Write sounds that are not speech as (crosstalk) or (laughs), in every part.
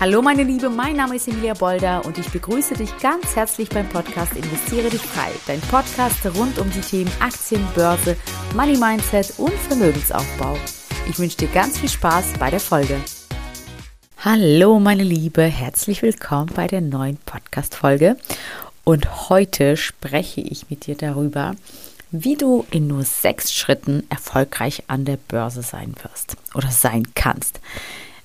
Hallo meine Liebe, mein Name ist Emilia Bolder und ich begrüße dich ganz herzlich beim Podcast Investiere dich frei. Dein Podcast rund um die Themen Aktien, Börse, Money Mindset und Vermögensaufbau. Ich wünsche dir ganz viel Spaß bei der Folge. Hallo meine Liebe, herzlich willkommen bei der neuen Podcast-Folge. Und heute spreche ich mit dir darüber, wie du in nur sechs Schritten erfolgreich an der Börse sein wirst oder sein kannst.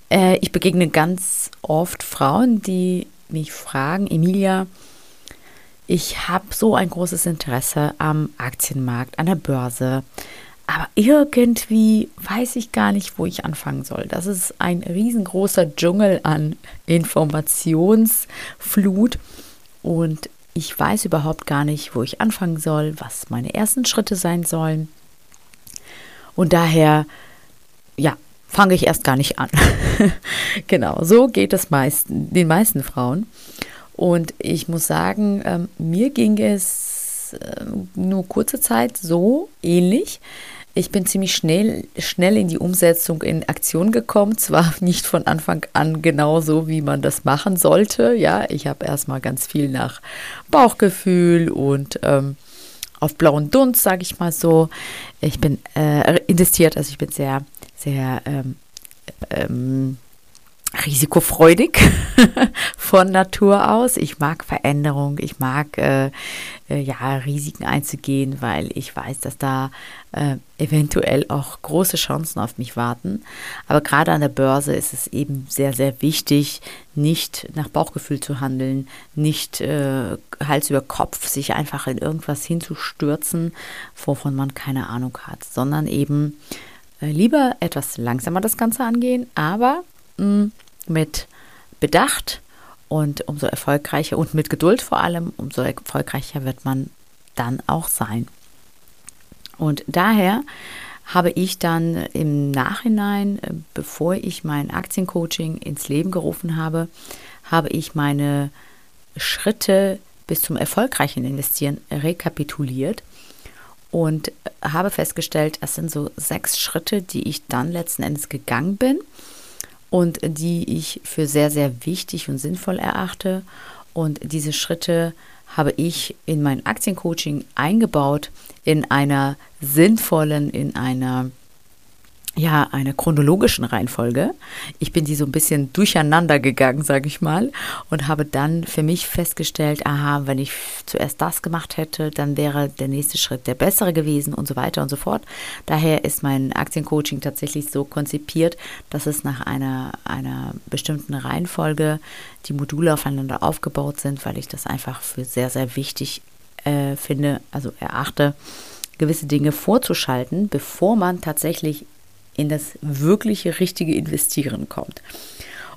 Äh, ich begegne ganz oft Frauen, die mich fragen, Emilia, ich habe so ein großes Interesse am Aktienmarkt, an der Börse, aber irgendwie weiß ich gar nicht, wo ich anfangen soll. Das ist ein riesengroßer Dschungel an Informationsflut und ich weiß überhaupt gar nicht, wo ich anfangen soll, was meine ersten Schritte sein sollen. Und daher, ja, fange ich erst gar nicht an. (laughs) genau, so geht es meisten, den meisten Frauen. Und ich muss sagen, ähm, mir ging es äh, nur kurze Zeit so ähnlich. Ich bin ziemlich schnell, schnell in die Umsetzung in Aktion gekommen. (laughs) Zwar nicht von Anfang an genauso, wie man das machen sollte. Ja, ich habe erstmal ganz viel nach Bauchgefühl und ähm, auf blauen Dunst, sage ich mal so. Ich bin äh, investiert, also ich bin sehr sehr ähm, ähm, risikofreudig (laughs) von Natur aus. Ich mag Veränderung, ich mag äh, äh, ja Risiken einzugehen, weil ich weiß, dass da äh, eventuell auch große Chancen auf mich warten. Aber gerade an der Börse ist es eben sehr, sehr wichtig, nicht nach Bauchgefühl zu handeln, nicht äh, Hals über Kopf sich einfach in irgendwas hinzustürzen, wovon man keine Ahnung hat, sondern eben lieber etwas langsamer das Ganze angehen, aber mh, mm, mit Bedacht und umso erfolgreicher und mit Geduld vor allem, umso erfolgreicher wird man dann auch sein. Und daher habe ich dann im Nachhinein, äh, bevor ich mein Aktiencoaching ins Leben gerufen habe, habe ich meine Schritte bis zum erfolgreichen Investieren rekapituliert und habe festgestellt, es sind so sechs Schritte, die ich dann letzten Endes gegangen bin und die ich für sehr, sehr wichtig und sinnvoll erachte. Und diese Schritte habe ich in mein Aktiencoaching eingebaut in einer sinnvollen, in einer ja, einer chronologischen Reihenfolge. Ich bin die so ein bisschen durcheinander gegangen, sage ich mal, und habe dann für mich festgestellt, aha, wenn ich zuerst das gemacht hätte, dann wäre der nächste Schritt der bessere gewesen und so weiter und so fort. Daher ist mein Aktiencoaching tatsächlich so konzipiert, dass es nach einer, einer bestimmten Reihenfolge die Module aufeinander aufgebaut sind, weil ich das einfach für sehr, sehr wichtig äh, finde, also erachte, gewisse Dinge vorzuschalten, bevor man tatsächlich in das wirkliche, richtige Investieren kommt.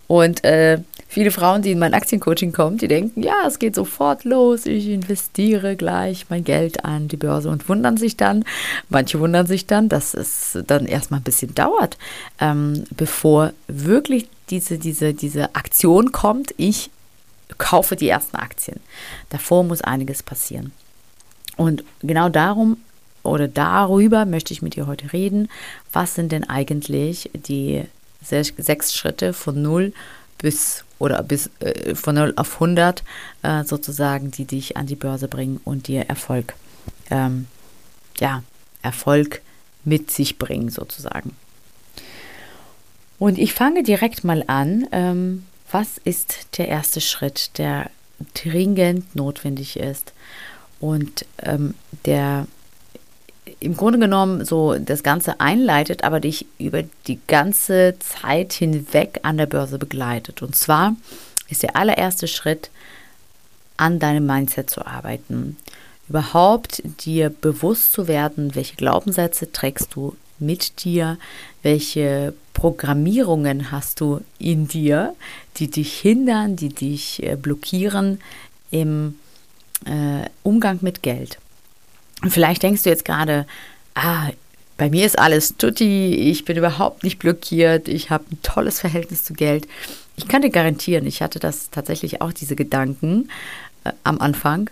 Und äh, viele Frauen, die in mein Aktiencoaching kommen, die denken, ja, es geht sofort los, ich investiere gleich mein Geld an die Börse und wundern sich dann, manche wundern sich dann, dass es dann erstmal ein bisschen dauert, ähm, bevor wirklich diese, diese, diese Aktion kommt, ich kaufe die ersten Aktien. Davor muss einiges passieren. Und genau darum oder darüber möchte ich mit dir heute reden. Was sind denn eigentlich die sechs Schritte von 0 bis oder bis äh, von 0 auf 100 äh, sozusagen, die dich an die Börse bringen und dir Erfolg, ähm, ja, Erfolg mit sich bringen sozusagen. Und ich fange direkt mal an. Ähm, was ist der erste Schritt, der dringend notwendig ist und ähm, der im Grunde genommen so das Ganze einleitet, aber dich über die ganze Zeit hinweg an der Börse begleitet. Und zwar ist der allererste Schritt, an deinem Mindset zu arbeiten. Überhaupt dir bewusst zu werden, welche Glaubenssätze trägst du mit dir, welche Programmierungen hast du in dir, die dich hindern, die dich äh, blockieren im äh, Umgang mit Geld. Und vielleicht denkst du jetzt gerade, ah, bei mir ist alles tutti, ich bin überhaupt nicht blockiert, ich habe ein tolles Verhältnis zu Geld. Ich kann dir garantieren, ich hatte das tatsächlich auch, diese Gedanken äh, am Anfang.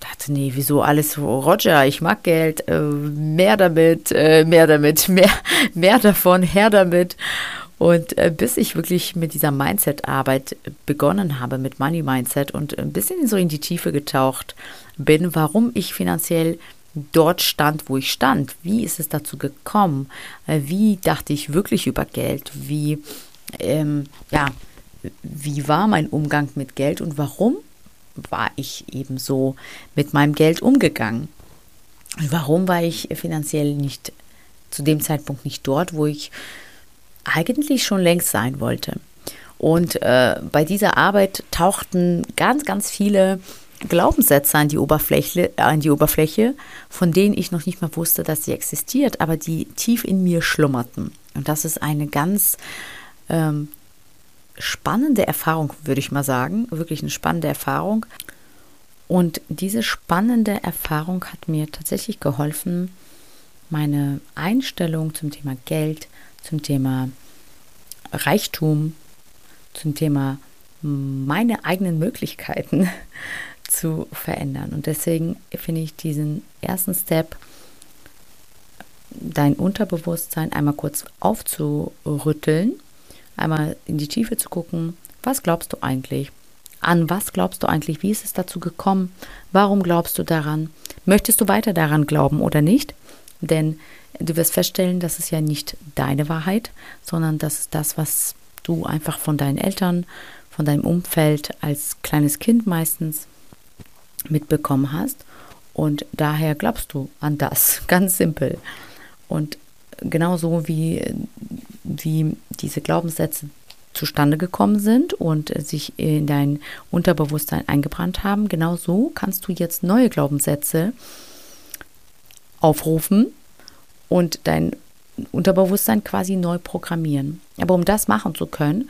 Dachte, nee, wieso alles Roger, ich mag Geld, äh, mehr damit, äh, mehr damit, (laughs) mehr, mehr davon, her damit. Und äh, bis ich wirklich mit dieser Mindset-Arbeit begonnen habe, mit Money Mindset und ein bisschen so in die Tiefe getaucht bin, warum ich finanziell dort stand, wo ich stand. Wie ist es dazu gekommen? Äh, wie dachte ich wirklich über Geld? Wie, ähm, ja, wie war mein Umgang mit Geld und warum war ich eben so mit meinem Geld umgegangen? Warum war ich finanziell nicht zu dem Zeitpunkt nicht dort, wo ich eigentlich schon längst sein wollte. Und äh, bei dieser Arbeit tauchten ganz, ganz viele Glaubenssätze an die, Oberfläche, an die Oberfläche, von denen ich noch nicht mal wusste, dass sie existiert, aber die tief in mir schlummerten. Und das ist eine ganz ähm, spannende Erfahrung, würde ich mal sagen. Wirklich eine spannende Erfahrung. Und diese spannende Erfahrung hat mir tatsächlich geholfen, meine Einstellung zum Thema Geld, zum Thema Reichtum, zum Thema meine eigenen Möglichkeiten (laughs) zu verändern. Und deswegen finde ich diesen ersten Step, dein Unterbewusstsein einmal kurz aufzurütteln, einmal in die Tiefe zu gucken, was glaubst du eigentlich? An was glaubst du eigentlich? Wie ist es dazu gekommen? Warum glaubst du daran? Möchtest du weiter daran glauben oder nicht? Denn du wirst feststellen, das ist ja nicht deine Wahrheit, sondern das ist das, was du einfach von deinen Eltern, von deinem Umfeld als kleines Kind meistens mitbekommen hast. Und daher glaubst du an das, (laughs) ganz simpel. Und genauso wie, wie diese Glaubenssätze zustande gekommen sind und sich in dein Unterbewusstsein eingebrannt haben, genauso kannst du jetzt neue Glaubenssätze aufrufen und dein Unterbewusstsein quasi neu programmieren. Aber um das machen zu können,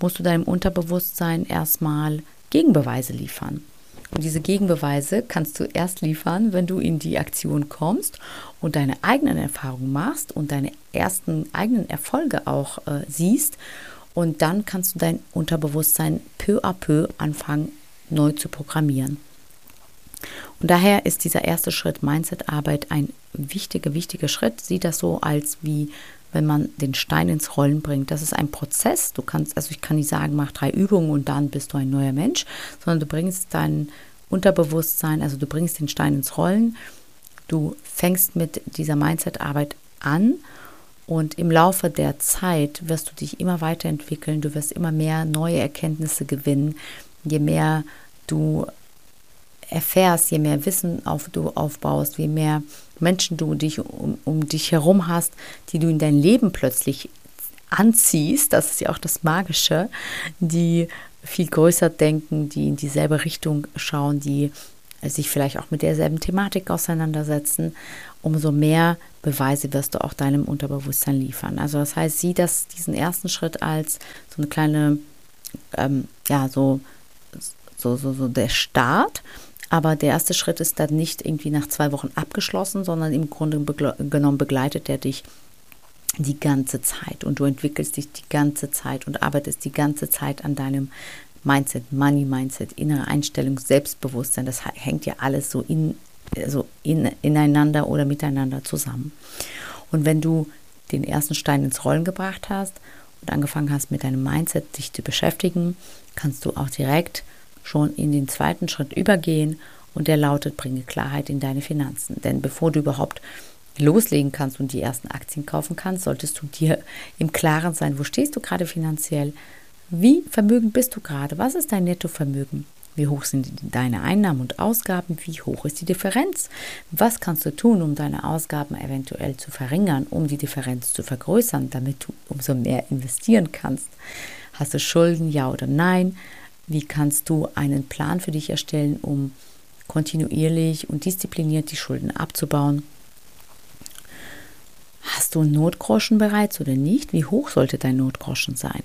musst du deinem Unterbewusstsein erstmal Gegenbeweise liefern. Und diese Gegenbeweise kannst du erst liefern, wenn du in die Aktion kommst und deine eigenen Erfahrungen machst und deine ersten eigenen Erfolge auch äh, siehst. Und dann kannst du dein Unterbewusstsein peu à peu anfangen neu zu programmieren. Und daher ist dieser erste Schritt Mindset-Arbeit ein wichtiger, wichtiger Schritt. Sieh das so als wie wenn man den Stein ins Rollen bringt. Das ist ein Prozess. Du kannst, also ich kann nicht sagen, mach drei Übungen und dann bist du ein neuer Mensch, sondern du bringst dein Unterbewusstsein, also du bringst den Stein ins Rollen. Du fängst mit dieser Mindset-Arbeit an und im Laufe der Zeit wirst du dich immer weiterentwickeln. Du wirst immer mehr neue Erkenntnisse gewinnen. Je mehr du erfährst, je mehr Wissen auf, du aufbaust, je mehr Menschen du dich um, um dich herum hast, die du in dein Leben plötzlich anziehst, das ist ja auch das Magische, die viel größer denken, die in dieselbe Richtung schauen, die sich vielleicht auch mit derselben Thematik auseinandersetzen, umso mehr Beweise wirst du auch deinem Unterbewusstsein liefern. Also das heißt, sieh das, diesen ersten Schritt als so eine kleine, ähm, ja, so, so, so, so der Start aber der erste Schritt ist dann nicht irgendwie nach zwei Wochen abgeschlossen, sondern im Grunde genommen begleitet er dich die ganze Zeit und du entwickelst dich die ganze Zeit und arbeitest die ganze Zeit an deinem Mindset, Money Mindset, innere Einstellung, Selbstbewusstsein. Das hängt ja alles so in, so in, ineinander oder miteinander zusammen. Und wenn du den ersten Stein ins Rollen gebracht hast und angefangen hast mit deinem Mindset dich zu beschäftigen, kannst du auch direkt schon in den zweiten Schritt übergehen und der lautet, bringe Klarheit in deine Finanzen. Denn bevor du überhaupt loslegen kannst und die ersten Aktien kaufen kannst, solltest du dir im Klaren sein, wo stehst du gerade finanziell, wie vermögend bist du gerade, was ist dein Nettovermögen, wie hoch sind deine Einnahmen und Ausgaben, wie hoch ist die Differenz, was kannst du tun, um deine Ausgaben eventuell zu verringern, um die Differenz zu vergrößern, damit du umso mehr investieren kannst. Hast du Schulden, ja oder nein? Wie kannst du einen Plan für dich erstellen, um kontinuierlich und diszipliniert die Schulden abzubauen? Hast du einen Notgroschen bereits oder nicht? Wie hoch sollte dein Notgroschen sein?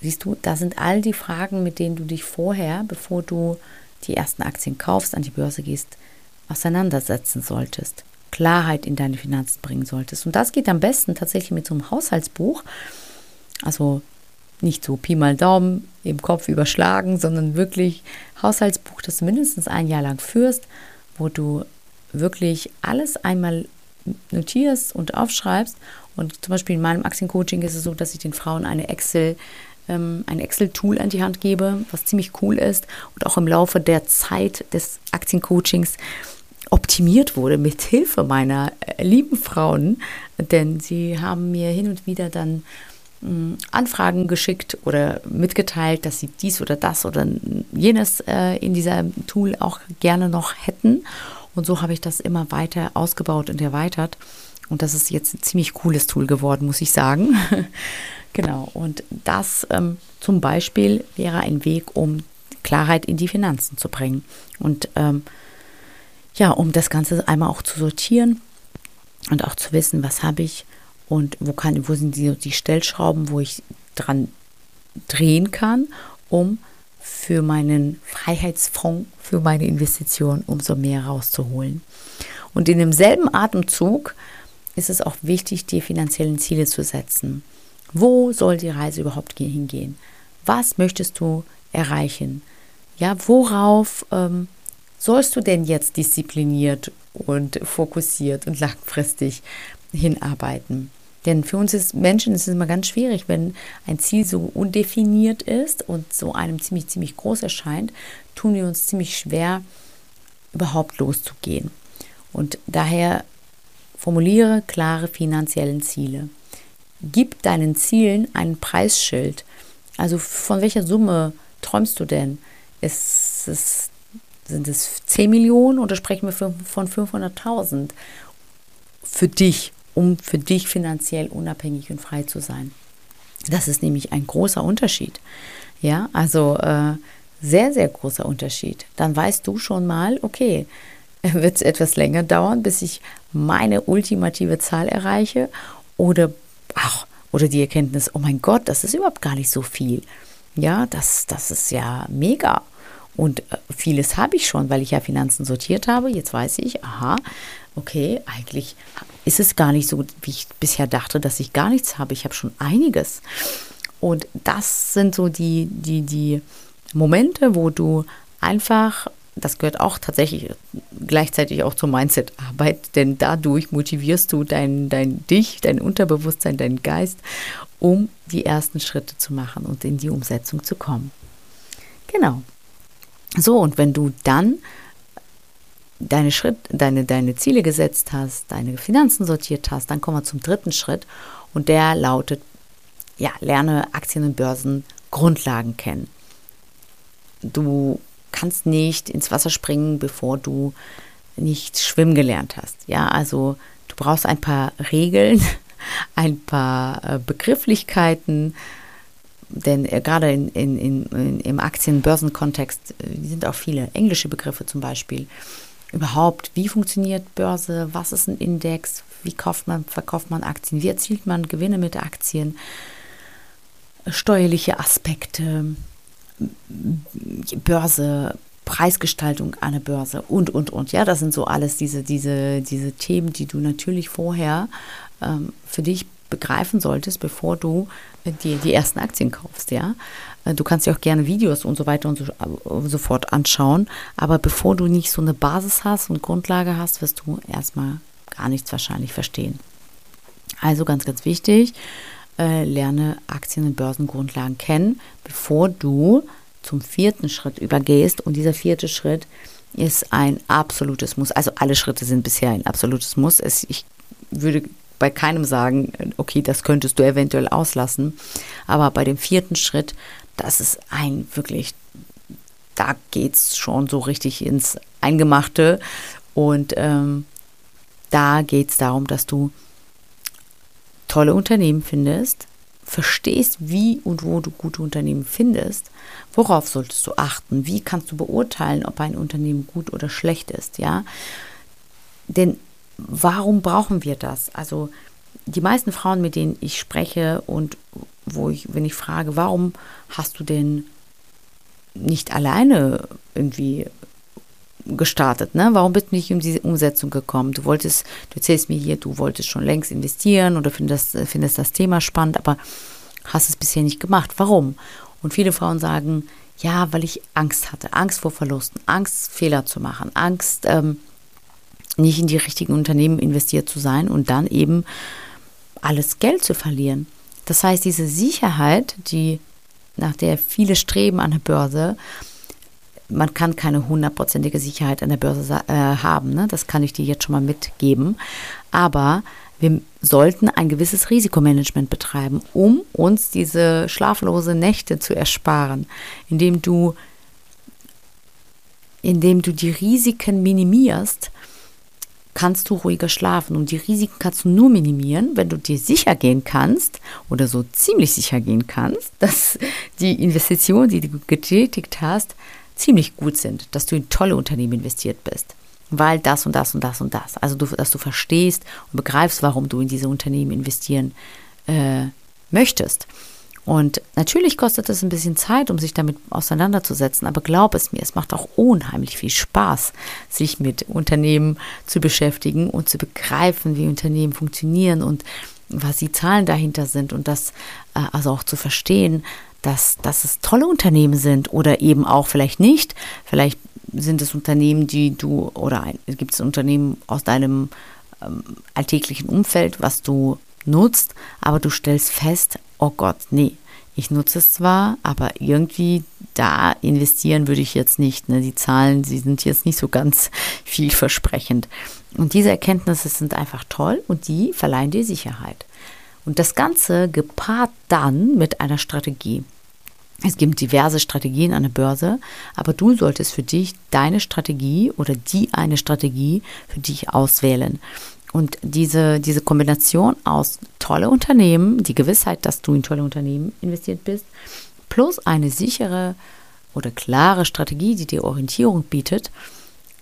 Siehst du, da sind all die Fragen, mit denen du dich vorher, bevor du die ersten Aktien kaufst, an die Börse gehst, auseinandersetzen solltest. Klarheit in deine Finanzen bringen solltest. Und das geht am besten tatsächlich mit so einem Haushaltsbuch. Also nicht so Pi mal Daumen im Kopf überschlagen, sondern wirklich Haushaltsbuch, das du mindestens ein Jahr lang führst, wo du wirklich alles einmal notierst und aufschreibst. Und zum Beispiel in meinem Aktiencoaching ist es so, dass ich den Frauen eine Excel ähm, ein Excel-Tool an die Hand gebe, was ziemlich cool ist und auch im Laufe der Zeit des Aktiencoachings optimiert wurde mit Hilfe meiner äh, lieben Frauen, denn sie haben mir hin und wieder dann Anfragen geschickt oder mitgeteilt, dass sie dies oder das oder jenes äh, in diesem Tool auch gerne noch hätten. Und so habe ich das immer weiter ausgebaut und erweitert. Und das ist jetzt ein ziemlich cooles Tool geworden, muss ich sagen. (laughs) genau. Und das ähm, zum Beispiel wäre ein Weg, um Klarheit in die Finanzen zu bringen. Und ähm, ja, um das Ganze einmal auch zu sortieren und auch zu wissen, was habe ich und wo, kann, wo sind die, die Stellschrauben, wo ich dran drehen kann, um für meinen Freiheitsfonds, für meine Investition umso mehr rauszuholen. Und in demselben Atemzug ist es auch wichtig, die finanziellen Ziele zu setzen. Wo soll die Reise überhaupt hingehen? Was möchtest du erreichen? Ja, worauf ähm, sollst du denn jetzt diszipliniert und fokussiert und langfristig hinarbeiten? Denn für uns ist Menschen ist es immer ganz schwierig, wenn ein Ziel so undefiniert ist und so einem ziemlich, ziemlich groß erscheint, tun wir uns ziemlich schwer, überhaupt loszugehen. Und daher Formuliere klare finanziellen Ziele. Gib deinen Zielen ein Preisschild. Also von welcher Summe träumst du denn? Ist es, sind es 10 Millionen oder sprechen wir von 500.000 für dich, um für dich finanziell unabhängig und frei zu sein? Das ist nämlich ein großer Unterschied. Ja, also äh, sehr, sehr großer Unterschied. Dann weißt du schon mal, okay, (laughs) wird es etwas länger dauern, bis ich meine ultimative Zahl erreiche oder ach, oder die Erkenntnis, oh mein Gott, das ist überhaupt gar nicht so viel. Ja, das, das ist ja mega. Und äh, vieles habe ich schon, weil ich ja Finanzen sortiert habe. Jetzt weiß ich, aha, okay, eigentlich ist es gar nicht so, wie ich bisher dachte, dass ich gar nichts habe. Ich habe schon einiges. Und das sind so die, die, die Momente, wo du einfach das gehört auch tatsächlich gleichzeitig auch zur Mindset-Arbeit, denn dadurch motivierst du dein, dein dich, dein Unterbewusstsein, deinen Geist, um die ersten Schritte zu machen und in die Umsetzung zu kommen. Genau. So, und wenn du dann deine, Schritt, deine, deine Ziele gesetzt hast, deine Finanzen sortiert hast, dann kommen wir zum dritten Schritt und der lautet, ja, lerne Aktien und Börsen Grundlagen kennen. Du kannst nicht ins Wasser springen, bevor du nicht schwimmen gelernt hast. Ja, also du brauchst ein paar Regeln, (laughs) ein paar äh, Begrifflichkeiten, denn äh, gerade in, in, in, im Aktien-Börsen-Kontext äh, sind auch viele englische Begriffe zum Beispiel. Überhaupt, wie funktioniert Börse, was ist ein Index, wie kauft man, verkauft man Aktien, wie erzielt man Gewinne mit Aktien, steuerliche Aspekte, Börse, Preisgestaltung an der Börse und, und, und. Ja, das sind so alles diese, diese, diese Themen, die du natürlich vorher ähm, für dich begreifen solltest, bevor du dir die ersten Aktien kaufst, ja. Äh, du kannst dir auch gerne Videos und so weiter und so, äh, so fort anschauen, aber bevor du nicht so eine Basis hast und Grundlage hast, wirst du erstmal gar nichts wahrscheinlich verstehen. Also ganz, ganz wichtig, äh, lerne Aktien- und Börsengrundlagen kennen, bevor du zum vierten Schritt übergehst. Und dieser vierte Schritt ist ein absolutes Muss. Also alle Schritte sind bisher ein absolutes Muss. Es, ich würde bei keinem sagen, okay, das könntest du eventuell auslassen. Aber bei dem vierten Schritt, das ist ein wirklich, da geht es schon so richtig ins Eingemachte. Und ähm, da geht es darum, dass du tolle Unternehmen findest, verstehst, wie und wo du gute Unternehmen findest, worauf solltest du achten, wie kannst du beurteilen, ob ein Unternehmen gut oder schlecht ist, ja? Denn warum brauchen wir das? Also die meisten Frauen, mit denen ich spreche und wo ich, wenn ich frage, warum hast du denn nicht alleine irgendwie gestartet, ne? Warum bist du nicht in diese Umsetzung gekommen? Du wolltest, du erzählst mir hier, du wolltest schon längst investieren oder findest, findest das Thema spannend, aber hast es bisher nicht gemacht. Warum? Und viele Frauen sagen, ja, weil ich Angst hatte, Angst vor Verlusten, Angst Fehler zu machen, Angst ähm, nicht in die richtigen Unternehmen investiert zu sein und dann eben alles Geld zu verlieren. Das heißt, diese Sicherheit, die nach der viele streben an der Börse, man kann keine hundertprozentige Sicherheit an der Börse äh, haben. Ne? Das kann ich dir jetzt schon mal mitgeben. Aber wir sollten ein gewisses Risikomanagement betreiben, um uns diese schlaflose Nächte zu ersparen, indem du, indem du die Risiken minimierst kannst du ruhiger schlafen. Und die Risiken kannst du nur minimieren, wenn du dir sicher gehen kannst oder so ziemlich sicher gehen kannst, dass die Investitionen, die du getätigt hast, ziemlich gut sind, dass du in tolle Unternehmen investiert bist. Weil das und das und das und das. Also, du, dass du verstehst und begreifst, warum du in diese Unternehmen investieren äh, möchtest. Und natürlich kostet es ein bisschen Zeit, um sich damit auseinanderzusetzen, aber glaub es mir, es macht auch unheimlich viel Spaß, sich mit Unternehmen zu beschäftigen und zu begreifen, wie Unternehmen funktionieren und was die Zahlen dahinter sind und das äh, also auch zu verstehen, dass, dass es tolle Unternehmen sind oder eben auch vielleicht nicht. Vielleicht sind es Unternehmen, die du oder gibt es Unternehmen aus deinem ähm, alltäglichen Umfeld, was du nutzt, aber du stellst fest, oh Gott, nee, ich nutze es zwar, aber irgendwie da investieren würde ich jetzt nicht. Ne? Die Zahlen, sie sind jetzt nicht so ganz (laughs) vielversprechend. Und diese Erkenntnisse sind einfach toll und die verleihen dir Sicherheit. Und das Ganze gepaart dann mit einer Strategie. Es gibt diverse Strategien an der Börse, aber du solltest für dich deine Strategie oder die eine Strategie für dich auswählen. Und diese, diese Kombination aus tolle Unternehmen, die Gewissheit, dass du in tolle Unternehmen investiert bist, plus eine sichere oder klare Strategie, die dir Orientierung bietet,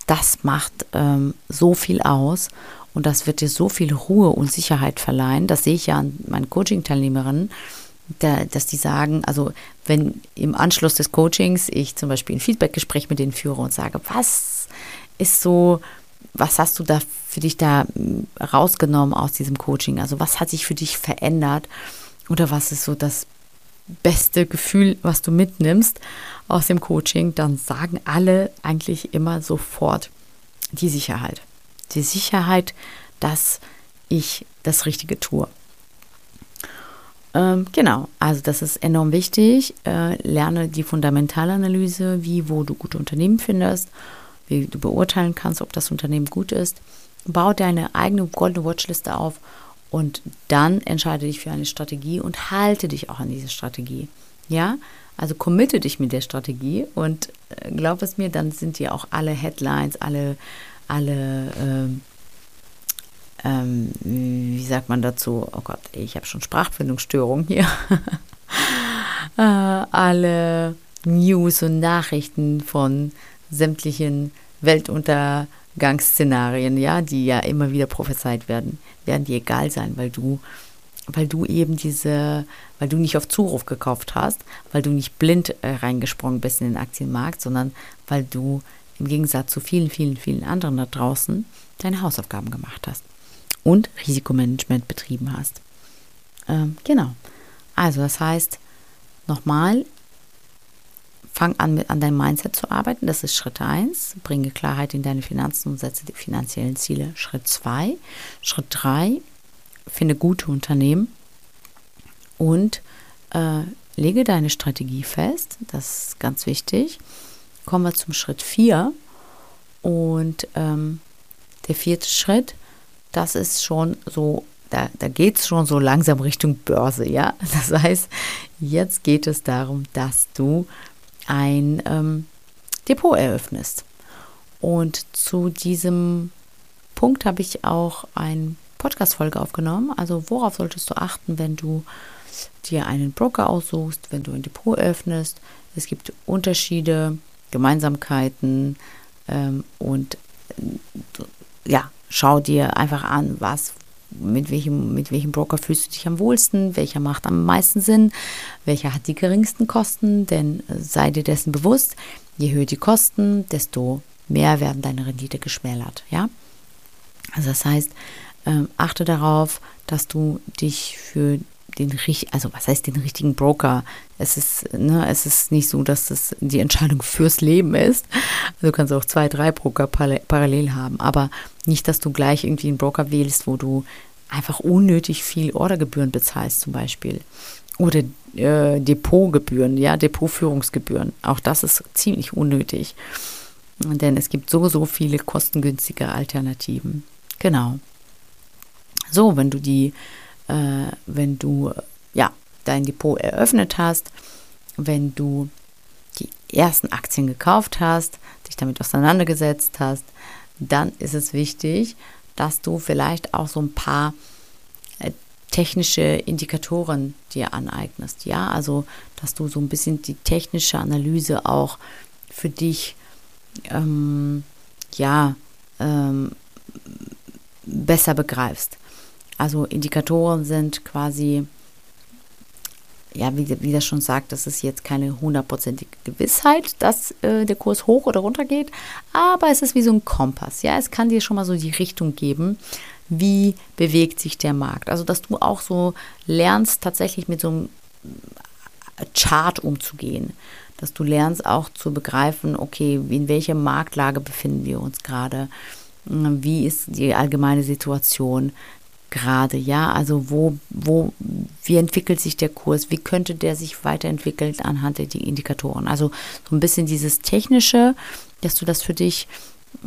das macht ähm, so viel aus und das wird dir so viel Ruhe und Sicherheit verleihen. Das sehe ich ja an meinen Coaching-Teilnehmerinnen, da, dass die sagen, also wenn im Anschluss des Coachings ich zum Beispiel ein Feedbackgespräch mit denen führe und sage, was ist so was hast du da für dich da hm, rausgenommen aus diesem Coaching? Also was hat sich für dich verändert? Oder was ist so das beste Gefühl, was du mitnimmst aus dem Coaching? Dann sagen alle eigentlich immer sofort die Sicherheit. Die Sicherheit, dass ich das Richtige tue. Ähm, genau, also das ist enorm wichtig. Äh, lerne die Fundamentalanalyse, wie, wo du gute Unternehmen findest wie du beurteilen kannst, ob das Unternehmen gut ist. Bau deine eigene goldene Watchliste auf und dann entscheide dich für eine Strategie und halte dich auch an diese Strategie. Ja, also committe dich mit der Strategie und äh, glaub es mir, dann sind dir auch alle Headlines, alle, alle, ähm, ähm, wie sagt man dazu? Oh Gott, ich habe schon Sprachfindungsstörungen hier. (laughs) äh, alle News und Nachrichten von sämtlichen Weltuntergangsszenarien, ja, die ja immer wieder prophezeit werden, werden dir egal sein, weil du, weil du eben diese, weil du nicht auf Zuruf gekauft hast, weil du nicht blind äh, reingesprungen bist in den Aktienmarkt, sondern weil du im Gegensatz zu vielen, vielen, vielen anderen da draußen deine Hausaufgaben gemacht hast und Risikomanagement betrieben hast. Ähm, genau. Also das heißt, nochmal, Fang an, mit, an deinem Mindset zu arbeiten. Das ist Schritt 1. Bringe Klarheit in deine Finanzen und setze die finanziellen Ziele. Schritt 2. Schritt 3. Finde gute Unternehmen und äh, lege deine Strategie fest. Das ist ganz wichtig. Kommen wir zum Schritt 4. Und ähm, der vierte Schritt, das ist schon so da, da geht es schon so langsam Richtung Börse, ja. Das heißt, jetzt geht es darum, dass du ein ähm, Depot eröffnest. Und zu diesem Punkt habe ich auch eine Podcast-Folge aufgenommen. Also, worauf solltest du achten, wenn du dir einen Broker aussuchst, wenn du ein Depot eröffnest? Es gibt Unterschiede, Gemeinsamkeiten ähm, und äh, ja, schau dir einfach an, was mit welchem, mit welchem Broker fühlst du dich am wohlsten, welcher macht am meisten Sinn, welcher hat die geringsten Kosten, denn äh, sei dir dessen bewusst, je höher die Kosten, desto mehr werden deine Rendite geschmälert, ja. Also das heißt, ähm, achte darauf, dass du dich für den also was heißt den richtigen Broker? Es ist, ne, es ist nicht so, dass das die Entscheidung fürs Leben ist. Also du kannst auch zwei, drei Broker parallel haben, aber nicht, dass du gleich irgendwie einen Broker wählst, wo du einfach unnötig viel Ordergebühren bezahlst zum Beispiel. Oder äh, Depotgebühren, ja, Depotführungsgebühren. Auch das ist ziemlich unnötig. Denn es gibt so, so viele kostengünstige Alternativen. Genau. So, wenn du die, äh, wenn du ja dein Depot eröffnet hast, wenn du die ersten Aktien gekauft hast, dich damit auseinandergesetzt hast, dann ist es wichtig, dass du vielleicht auch so ein paar äh, technische Indikatoren dir aneignest. Ja, also dass du so ein bisschen die technische Analyse auch für dich ähm, ja ähm, besser begreifst. Also Indikatoren sind quasi, ja, wie, wie das schon sagt, das ist jetzt keine hundertprozentige Gewissheit, dass äh, der Kurs hoch oder runter geht, aber es ist wie so ein Kompass. Ja, es kann dir schon mal so die Richtung geben, wie bewegt sich der Markt. Also, dass du auch so lernst, tatsächlich mit so einem Chart umzugehen. Dass du lernst auch zu begreifen, okay, in welcher Marktlage befinden wir uns gerade wie ist die allgemeine Situation gerade, ja, also wo, wo, wie entwickelt sich der Kurs, wie könnte der sich weiterentwickeln anhand der Indikatoren. Also so ein bisschen dieses Technische, dass du das für dich,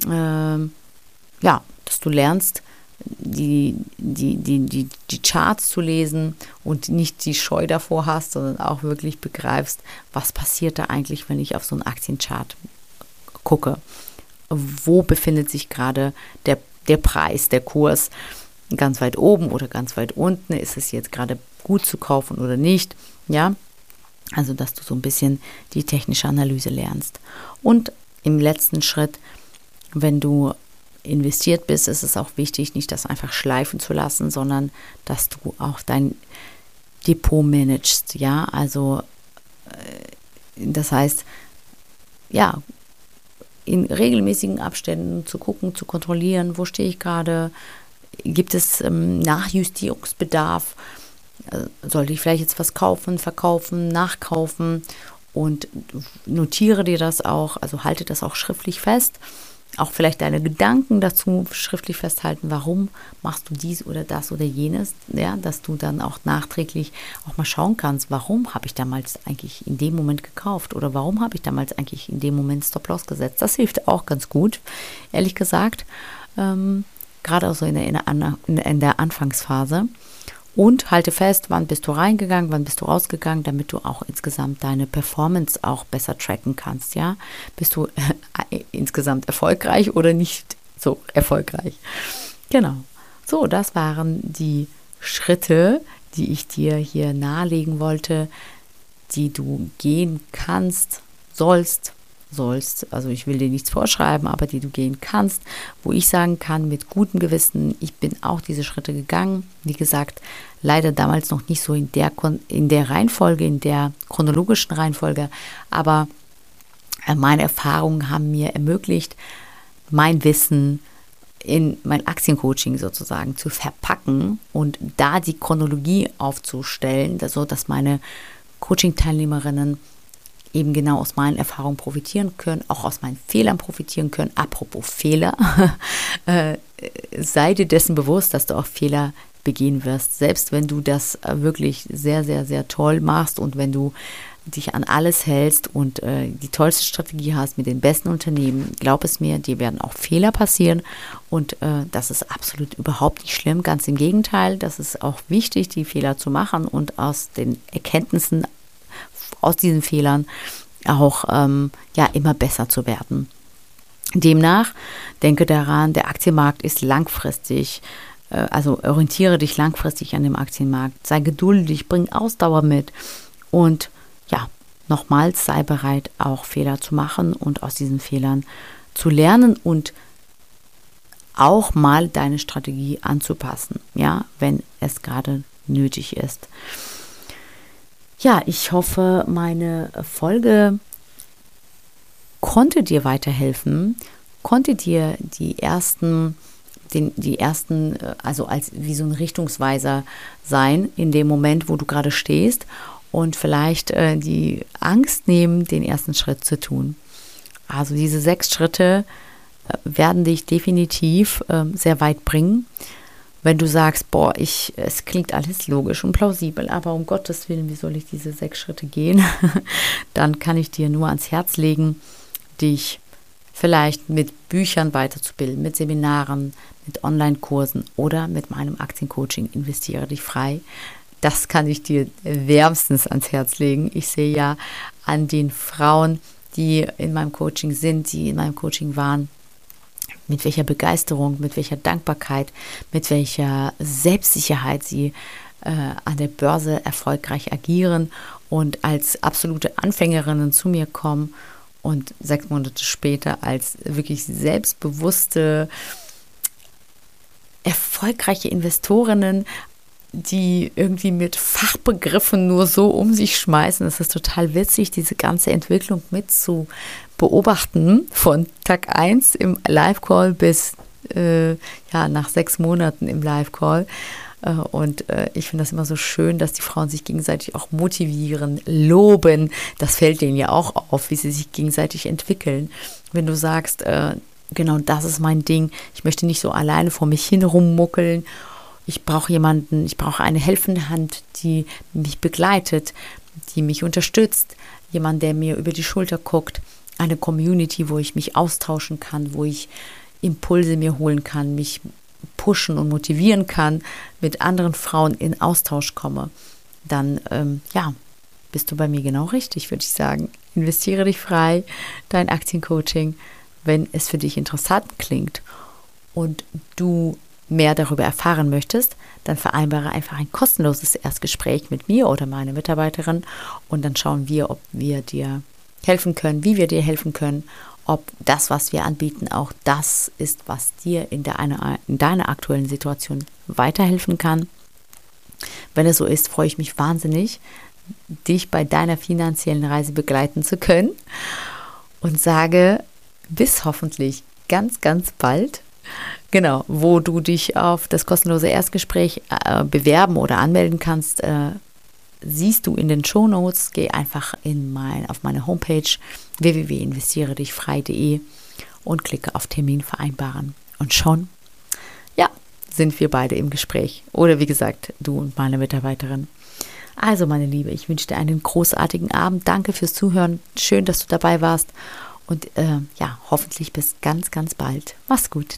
äh, ja, dass du lernst, die, die, die, die, die Charts zu lesen und nicht die Scheu davor hast, sondern auch wirklich begreifst, was passiert da eigentlich, wenn ich auf so einen Aktienchart gucke wo befindet sich gerade der, der Preis, der Kurs. Ganz weit oben oder ganz weit unten. Ist es jetzt gerade gut zu kaufen oder nicht? Ja, also dass du so ein bisschen die technische Analyse lernst. Und im letzten Schritt, wenn du investiert bist, ist es auch wichtig, nicht das einfach schleifen zu lassen, sondern dass du auch dein Depot managst. Ja, also äh, das heißt, ja, in regelmäßigen Abständen zu gucken, zu kontrollieren, wo stehe ich gerade, gibt es ähm, Nachjustierungsbedarf, äh, sollte ich vielleicht jetzt was kaufen, verkaufen, nachkaufen? Und notiere dir das auch, also halte das auch schriftlich fest. Auch vielleicht deine Gedanken dazu schriftlich festhalten, warum machst du dies oder das oder jenes, ja, dass du dann auch nachträglich auch mal schauen kannst, warum habe ich damals eigentlich in dem Moment gekauft? Oder warum habe ich damals eigentlich in dem Moment Stop-Loss gesetzt. Das hilft auch ganz gut, ehrlich gesagt, ähm, gerade auch so in der, in der, Anfangsphase. Und halte fest, wann bist du reingegangen, wann bist du rausgegangen, damit du auch insgesamt deine Performance auch besser tracken kannst, ja? Bist du äh, insgesamt erfolgreich oder nicht so erfolgreich? Genau. So, das waren die Schritte, die ich dir hier nahelegen wollte, die du gehen kannst, sollst, sollst, also ich will dir nichts vorschreiben, aber die du gehen kannst, wo ich sagen kann, mit gutem Gewissen, ich bin auch diese Schritte gegangen. Wie gesagt, leider damals noch nicht so in der, in der Reihenfolge, in der chronologischen Reihenfolge, aber äh, meine Erfahrungen haben mir ermöglicht, mein Wissen in mein Aktiencoaching sozusagen zu verpacken und da die Chronologie aufzustellen, so dass meine Coaching-Teilnehmerinnen eben genau aus meinen Erfahrungen profitieren können, auch aus meinen Fehlern profitieren können. Apropos Fehler, (laughs) äh, sei dir dessen bewusst, dass du auch Fehler begehen wirst, selbst wenn du das äh, wirklich sehr, sehr, sehr toll machst und wenn du dich an alles hältst und äh, die tollste Strategie hast mit den besten Unternehmen, glaub es mir, dir werden auch Fehler passieren. Und äh, das ist absolut überhaupt nicht schlimm, ganz im Gegenteil, das ist auch wichtig, die Fehler zu machen und aus den Erkenntnissen aus diesen Fehlern auch ähm, ja immer besser zu werden. Demnach denke daran, der Aktienmarkt ist langfristig, äh, also orientiere dich langfristig an dem Aktienmarkt, sei geduldig, bring Ausdauer mit und ja, nochmals sei bereit, auch Fehler zu machen und aus diesen Fehlern zu lernen und auch mal deine Strategie anzupassen, ja, wenn es gerade nötig ist. Ja, ich hoffe, meine Folge konnte dir weiterhelfen, konnte dir die ersten den, die ersten, äh, also als wie so ein Richtungsweiser sein in dem Moment, wo du gerade stehst und vielleicht äh, die Angst nehmen, den ersten Schritt zu tun. Also diese sechs Schritte äh, werden dich definitiv äh, sehr weit bringen. Wenn du sagst, boah, ich, es klingt alles logisch und plausibel, aber um Gottes Willen, wie soll ich diese sechs Schritte gehen? (laughs) Dann kann ich dir nur ans Herz legen, dich vielleicht mit Büchern weiterzubilden, mit Seminaren, mit Online-Kursen oder mit meinem Aktiencoaching Investiere dich frei. Das kann ich dir wärmstens ans Herz legen. Ich sehe ja an den Frauen, die in meinem Coaching sind, die in meinem Coaching waren, mit welcher Begeisterung, mit welcher Dankbarkeit, mit welcher Selbstsicherheit sie äh, an der Börse erfolgreich agieren und als absolute Anfängerinnen zu mir kommen und sechs Monate später als wirklich selbstbewusste, erfolgreiche Investorinnen die irgendwie mit Fachbegriffen nur so um sich schmeißen. Es ist total witzig, diese ganze Entwicklung mit zu beobachten, von Tag 1 im Live-Call bis äh, ja, nach sechs Monaten im Live-Call. Äh, und äh, ich finde das immer so schön, dass die Frauen sich gegenseitig auch motivieren, loben. Das fällt denen ja auch auf, wie sie sich gegenseitig entwickeln. Wenn du sagst, äh, genau das ist mein Ding, ich möchte nicht so alleine vor mich hin rummuckeln ich brauche jemanden, ich brauche eine helfende Hand, die mich begleitet, die mich unterstützt, jemand, der mir über die Schulter guckt, eine Community, wo ich mich austauschen kann, wo ich Impulse mir holen kann, mich pushen und motivieren kann, mit anderen Frauen in Austausch komme, dann ähm, ja, bist du bei mir genau richtig, würde ich sagen. Investiere dich frei, dein Aktiencoaching, wenn es für dich interessant klingt. Und du mehr darüber erfahren möchtest, dann vereinbare einfach ein kostenloses Erstgespräch mit mir oder meiner Mitarbeiterin und dann schauen wir, ob wir dir helfen können, wie wir dir helfen können, ob das, was wir anbieten, auch das ist, was dir in, der eine, in deiner aktuellen Situation weiterhelfen kann. Wenn es so ist, freue ich mich wahnsinnig, dich bei deiner finanziellen Reise begleiten zu können und sage bis hoffentlich ganz, ganz bald Genau, wo du dich auf das kostenlose Erstgespräch äh, bewerben oder anmelden kannst, äh, siehst du in den Show Notes. Geh einfach in mein, auf meine Homepage www.investiere-dich-frei.de und klicke auf Termin vereinbaren. Und schon, ja, sind wir beide im Gespräch. Oder wie gesagt, du und meine Mitarbeiterin. Also, meine Liebe, ich wünsche dir einen großartigen Abend. Danke fürs Zuhören. Schön, dass du dabei warst. Und äh, ja, hoffentlich bis ganz, ganz bald. Mach's gut.